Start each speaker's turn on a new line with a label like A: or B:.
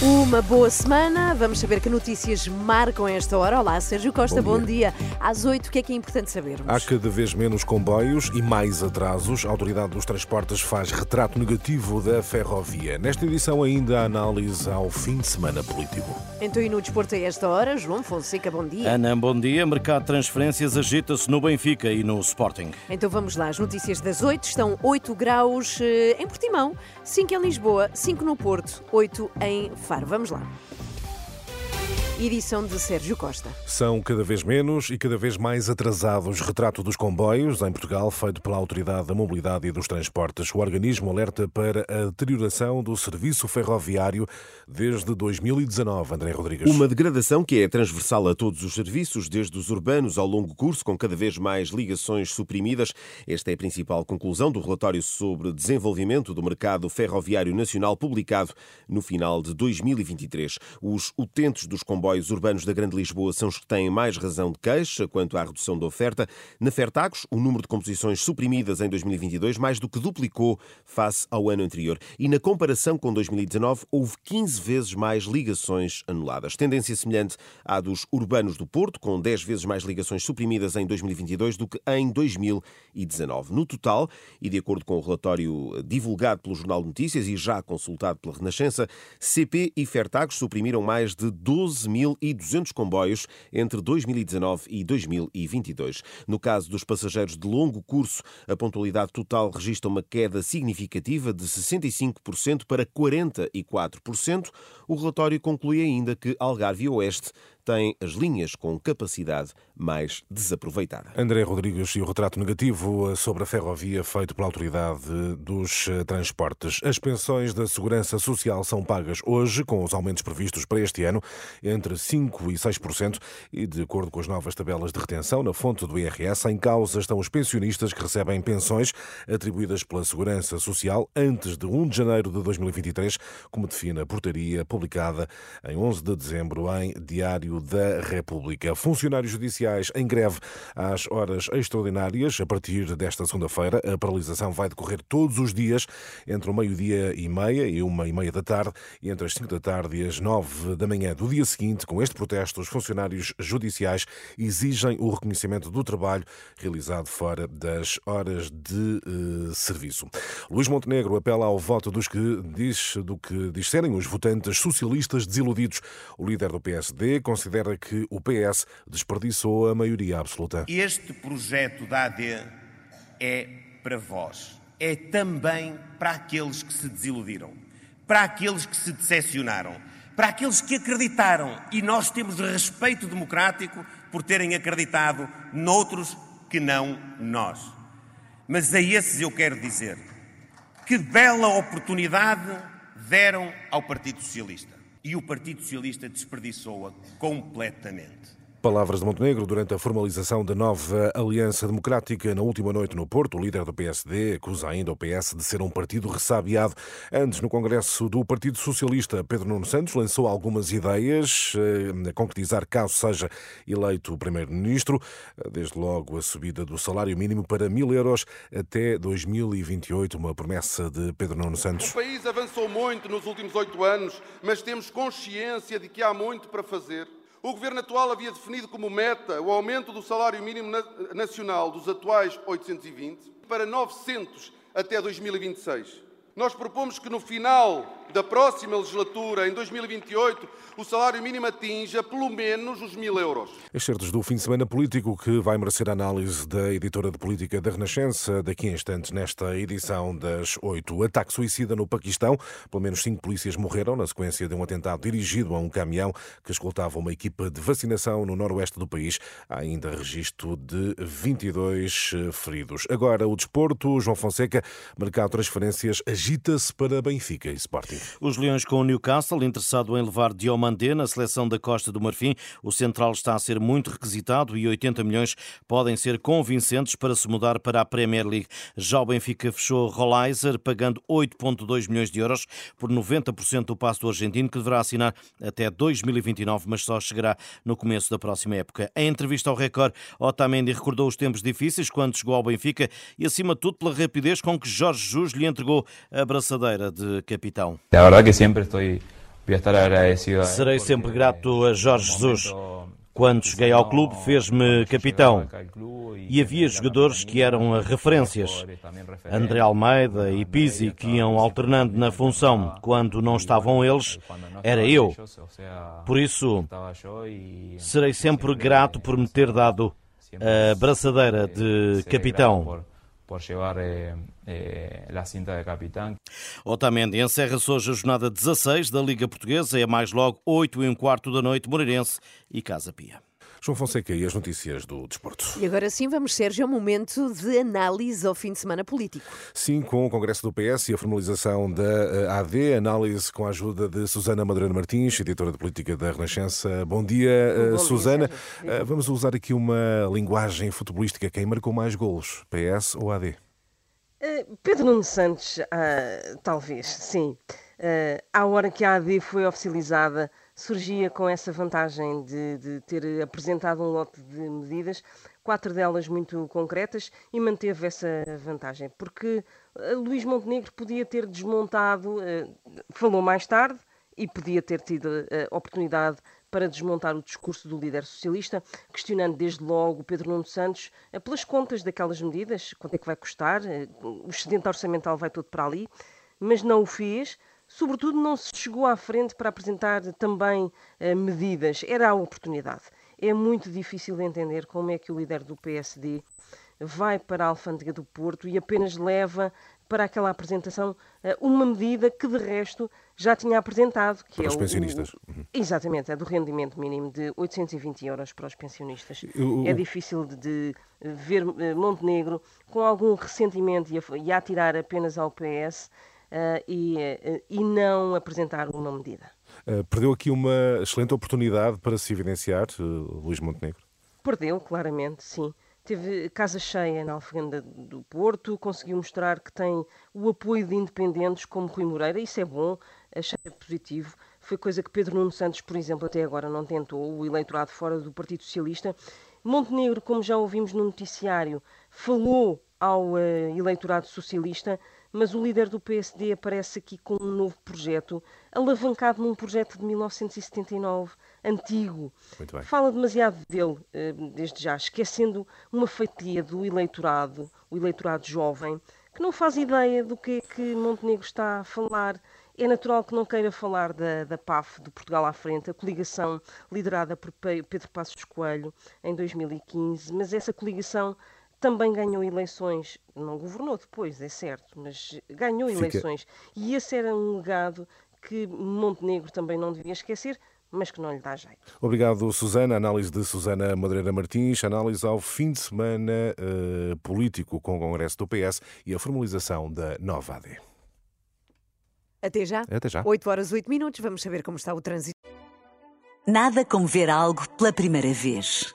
A: Uma boa semana. Vamos saber que notícias marcam esta hora. Olá, Sérgio Costa, bom,
B: Bom
A: dia. Às oito, o que é que é importante sabermos?
B: Há cada vez menos comboios e mais atrasos. A Autoridade dos Transportes faz retrato negativo da ferrovia. Nesta edição, ainda a análise ao fim de semana político.
A: Então, e no desporto a esta hora, João Fonseca, bom dia.
C: Ana, bom dia. Mercado de transferências agita-se no Benfica e no Sporting.
A: Então vamos lá, as notícias das 8 estão 8 graus eh, em Portimão, 5 em Lisboa, 5 no Porto, 8 em Faro. Vamos lá. Edição de Sérgio Costa.
B: São cada vez menos e cada vez mais atrasados. Retrato dos comboios em Portugal, feito pela Autoridade da Mobilidade e dos Transportes. O organismo alerta para a deterioração do serviço ferroviário desde 2019. André Rodrigues.
D: Uma degradação que é transversal a todos os serviços, desde os urbanos ao longo curso, com cada vez mais ligações suprimidas. Esta é a principal conclusão do relatório sobre desenvolvimento do mercado ferroviário nacional, publicado no final de 2023. Os utentes dos comboios comboios urbanos da Grande Lisboa são os que têm mais razão de queixa quanto à redução da oferta. Na Fertagos, o número de composições suprimidas em 2022 mais do que duplicou face ao ano anterior. E na comparação com 2019, houve 15 vezes mais ligações anuladas. Tendência semelhante à dos urbanos do Porto, com 10 vezes mais ligações suprimidas em 2022 do que em 2019. No total, e de acordo com o relatório divulgado pelo Jornal de Notícias e já consultado pela Renascença, CP e Fertagos suprimiram mais de 12 mil 1.200 comboios entre 2019 e 2022. No caso dos passageiros de longo curso, a pontualidade total registra uma queda significativa de 65% para 44%. O relatório conclui ainda que Algarve Oeste tem as linhas com capacidade mais desaproveitada.
B: André Rodrigues e o retrato negativo sobre a ferrovia feito pela Autoridade dos Transportes. As pensões da Segurança Social são pagas hoje, com os aumentos previstos para este ano, entre 5% e 6%, e de acordo com as novas tabelas de retenção na fonte do IRS, em causa estão os pensionistas que recebem pensões atribuídas pela Segurança Social antes de 1 de janeiro de 2023, como define a portaria publicada em 11 de dezembro em Diário da República. Funcionários judiciais em greve às horas extraordinárias. A partir desta segunda-feira, a paralisação vai decorrer todos os dias entre o meio-dia e meia e uma e meia da tarde e entre as 5 da tarde e as 9 da manhã do dia seguinte. Com este protesto, os funcionários judiciais exigem o reconhecimento do trabalho realizado fora das horas de uh, serviço. Luís Montenegro apela ao voto dos que diz, do que disserem os votantes socialistas desiludidos. O líder do PSD considera considera que o PS desperdiçou a maioria absoluta.
E: Este projeto da AD é para vós. É também para aqueles que se desiludiram, para aqueles que se decepcionaram, para aqueles que acreditaram. E nós temos respeito democrático por terem acreditado noutros que não nós. Mas a esses eu quero dizer que bela oportunidade deram ao Partido Socialista e o Partido Socialista desperdiçou-a completamente.
B: Palavras de Montenegro durante a formalização da nova Aliança Democrática na última noite no Porto. O líder do PSD acusa ainda o PS de ser um partido ressabiado. Antes, no Congresso do Partido Socialista, Pedro Nuno Santos lançou algumas ideias eh, a concretizar caso seja eleito Primeiro-Ministro. Desde logo a subida do salário mínimo para mil euros até 2028, uma promessa de Pedro Nuno Santos.
F: O país avançou muito nos últimos oito anos, mas temos consciência de que há muito para fazer. O governo atual havia definido como meta o aumento do salário mínimo nacional dos atuais 820 para 900 até 2026. Nós propomos que no final da próxima legislatura, em 2028, o salário mínimo atinja pelo menos os mil euros.
B: Excertos do fim de semana político que vai merecer a análise da editora de política da Renascença daqui a instantes nesta edição das oito. Ataque suicida no Paquistão. Pelo menos cinco polícias morreram na sequência de um atentado dirigido a um caminhão que escoltava uma equipa de vacinação no noroeste do país. Há ainda registro de 22 eh, feridos. Agora o desporto. João Fonseca, mercado de transferências agita-se para Benfica e Sporting.
C: Os Leões com o Newcastle, interessado em levar Diomandé na seleção da Costa do Marfim. O central está a ser muito requisitado e 80 milhões podem ser convincentes para se mudar para a Premier League. Já o Benfica fechou Rollizer, pagando 8,2 milhões de euros por 90% do passo do argentino, que deverá assinar até 2029, mas só chegará no começo da próxima época. Em entrevista ao Record, Otamendi recordou os tempos difíceis quando chegou ao Benfica e, acima de tudo, pela rapidez com que Jorge Jesus lhe entregou a braçadeira de capitão.
G: La verdad que siempre estoy, voy a estar agradecido. él
C: Serei sempre grato a Jorge Jesus. Quando cheguei ao clube, fez-me capitão.
G: E
C: E havia jogadores que eram referências. André Almeida e Pizzi, que iam alternando na função. Quando não estavam eles, era eu. Por isso, serei sempre grato por me ter dado a braçadeira de capitão.
G: Por llevar eh, eh, la cinta de capitán.
C: Otamendi encerra-se hoje a jornada 16 da Liga Portuguesa. É mais logo 8 e um quarto da noite, Moreirense e Casa Pia.
B: João Fonseca e as notícias do desporto.
A: E agora sim, vamos, Sérgio, ao momento de análise ao fim de semana político.
B: Sim, com o Congresso do PS e a formalização da eh, AD, análise com a ajuda de Susana Madureira Martins, editora de política da Renascença. Bom dia, eh,
A: Bom dia,
B: Susana.
A: Sérgio.
B: Eh, Vamos usar aqui uma linguagem futebolística. Quem marcou mais golos, PS ou AD?
H: Eh, Pedro Nuno Santos, ah, talvez, sim. Eh, à hora que a AD foi oficializada, surgia com essa vantagem de, de ter apresentado um lote de medidas, quatro delas muito concretas, e manteve essa vantagem. Porque eh, Luís Montenegro podia ter desmontado, eh, falou mais tarde, e podia ter tido a oportunidade para desmontar o discurso do líder socialista, questionando desde logo Pedro Nuno Santos eh, pelas contas daquelas medidas, quanto é que vai custar, eh, o excedente orçamental vai todo para ali, mas não o fez. Sobretudo, não se chegou à frente para apresentar também eh, medidas. Era a oportunidade. É muito difícil de entender como é que o líder do PSD vai para a Alfândega do Porto e apenas leva para aquela apresentação eh, uma medida que, de resto, já tinha apresentado. Que
B: Para
H: é
B: os pensionistas.
H: o- Exatamente, é do rendimento mínimo de 820 euros para os pensionistas. É difícil de, de ver eh, Montenegro com algum ressentimento e a, e a atirar apenas ao PS e, eh, e não apresentar uma medida.
B: Eh, Perdeu aqui uma excelente oportunidade para se evidenciar, eh, Luís Montenegro.
H: Perdeu, claramente, sim. Teve casa cheia na Alfândega do Porto, conseguiu mostrar que tem o apoio de independentes como Rui Moreira, isso é bom, achei positivo. Foi coisa que Pedro Nuno Santos, por exemplo, até agora não tentou, o eleitorado fora do Partido Socialista. Montenegro, como já ouvimos no noticiário, falou ao eh, eleitorado socialista, mas o líder do PSD aparece aqui com um novo projeto, alavancado num projeto de 1979, antigo. Fala demasiado dele, eh, desde já, esquecendo uma fatia do eleitorado, o eleitorado jovem, que não faz ideia do que é que Montenegro está a falar. É natural que não queira falar da, da PAF, do Portugal à Frente, a coligação liderada por Pe- Pedro Passos Coelho em 2015, mas essa coligação também ganhou eleições, não governou depois, é certo, mas ganhou
B: Fica-
H: eleições. E esse era um legado que Montenegro também não devia esquecer, mas que não lhe dá jeito.
B: Obrigado, Susana. Análise de Susana Madureira Martins. Análise ao fim de semana eh, político com o Congresso do PS e a formalização da nova AD.
A: Até já.
B: Até já.
A: 8 horas, 8 minutos. Vamos saber como está o trânsito.
I: Nada como ver algo pela primeira vez.